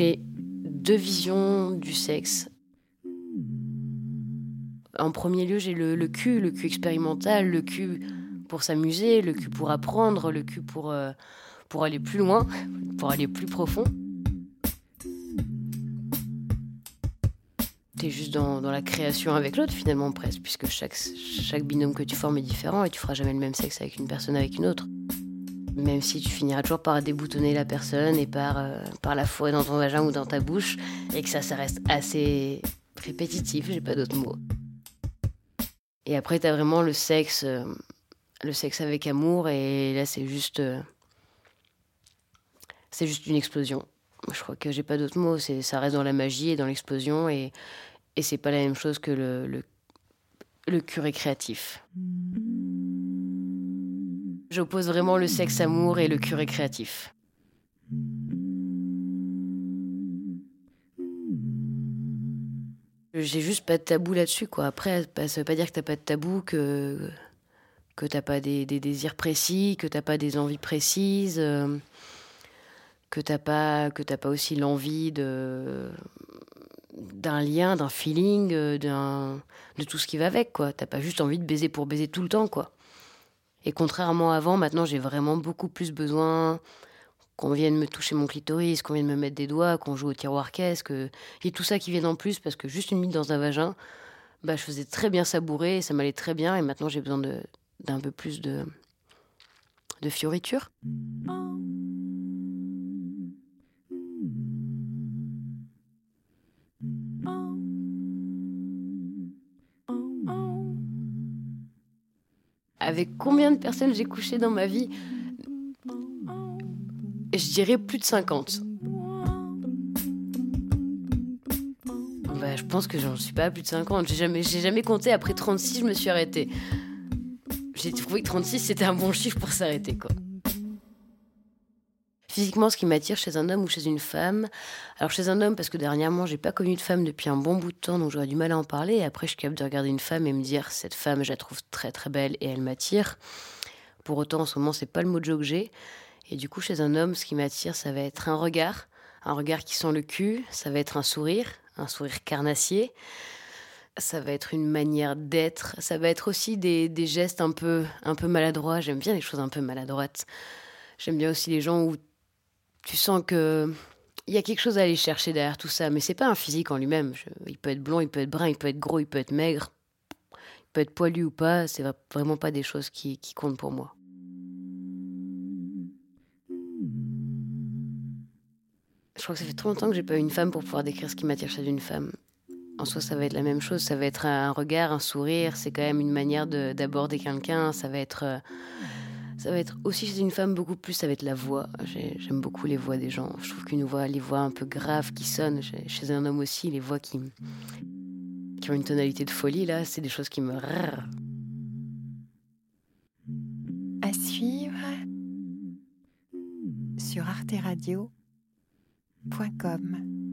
deux visions du sexe. En premier lieu, j'ai le, cul, le cul expérimental, le cul pour s'amuser, le cul pour apprendre, le cul pour, euh, aller plus loin, pour aller plus profond. T'es juste dans, dans, la création avec l'autre finalement presque, puisque chaque, chaque binôme que tu formes est différent et tu feras jamais le même sexe avec une personne avec une autre. Même si tu finiras toujours par déboutonner la personne et par, euh, par la fourrer dans ton vagin ou dans ta bouche, et que ça, ça reste assez répétitif, j'ai pas d'autres mots. Et après, t'as vraiment le sexe, euh, le sexe avec amour, et là, c'est juste. Euh, c'est juste une explosion. Je crois que j'ai pas d'autres mots. Ça reste dans la magie et dans l'explosion, et, et c'est pas la même chose que le, le, le curé créatif. J'oppose vraiment le sexe amour et le curé créatif. J'ai juste pas de tabou là-dessus, quoi. Après, ça veut pas dire que t'as pas de tabou, que que t'as pas des, désirs précis, que t'as pas des envies précises, euh, que t'as pas que t'as pas aussi l'envie de d'un lien, d'un feeling, euh, d'un de tout ce qui va avec, quoi. T'as pas juste envie de baiser pour baiser tout le temps, quoi. Et contrairement à avant, maintenant j'ai vraiment beaucoup plus besoin qu'on vienne me toucher mon clitoris, qu'on vienne me mettre des doigts, qu'on joue au tiroir caisse, qu'il y ait tout ça qui vienne en plus parce que juste une minute dans un vagin, bah, je faisais très bien savourer, ça m'allait très bien et maintenant j'ai besoin d'un peu plus de, de fioriture. Avec combien de personnes j'ai couché dans ma vie? Je dirais plus de 50. Bah, je pense que j'en suis pas à plus de 50. J'ai jamais, j'ai jamais compté. Après 36, je me suis arrêtée. J'ai trouvé que 36, c'était un bon chiffre pour s'arrêter, quoi. Physiquement, ce qui m'attire chez un homme ou chez une femme. Alors chez un homme, parce que dernièrement, j'ai pas connu de femme depuis un bon bout de temps, donc j'aurais du mal à en parler. Et après, je suis capable de regarder une femme et me dire, cette femme, je la trouve très très belle et elle m'attire. Pour autant, en ce moment, c'est pas le mojo que j'ai. Et du coup, chez un homme, ce qui m'attire, ça va être un regard, un regard qui sent le cul. Ça va être un sourire, un sourire carnassier. Ça va être une manière d'être. Ça va être aussi des, des gestes un peu, un peu maladroits. J'aime bien les choses un peu maladroites. J'aime bien aussi les gens où tu sens que il y a quelque chose à aller chercher derrière tout ça, mais c'est pas un physique en lui-même. il peut être blond, il peut être brun, il peut être gros, il peut être maigre, il peut être poilu ou pas. C'est vraiment pas des choses qui, comptent pour moi. Je crois que ça fait trop longtemps que j'ai pas eu une femme pour pouvoir décrire ce qui m'attire chez une femme. En soi, ça va être la même chose. Ça va être un regard, un sourire. C'est quand même une manière d'aborder quelqu'un. Ça va être euh, ça va être aussi chez une femme beaucoup plus, ça va être la voix. J'aime beaucoup les voix des gens. Je trouve qu'une voix, les voix un peu graves qui sonnent, chez un homme aussi, les voix qui, qui ont une tonalité de folie, là, c'est des choses qui me... À suivre sur arteradio.com.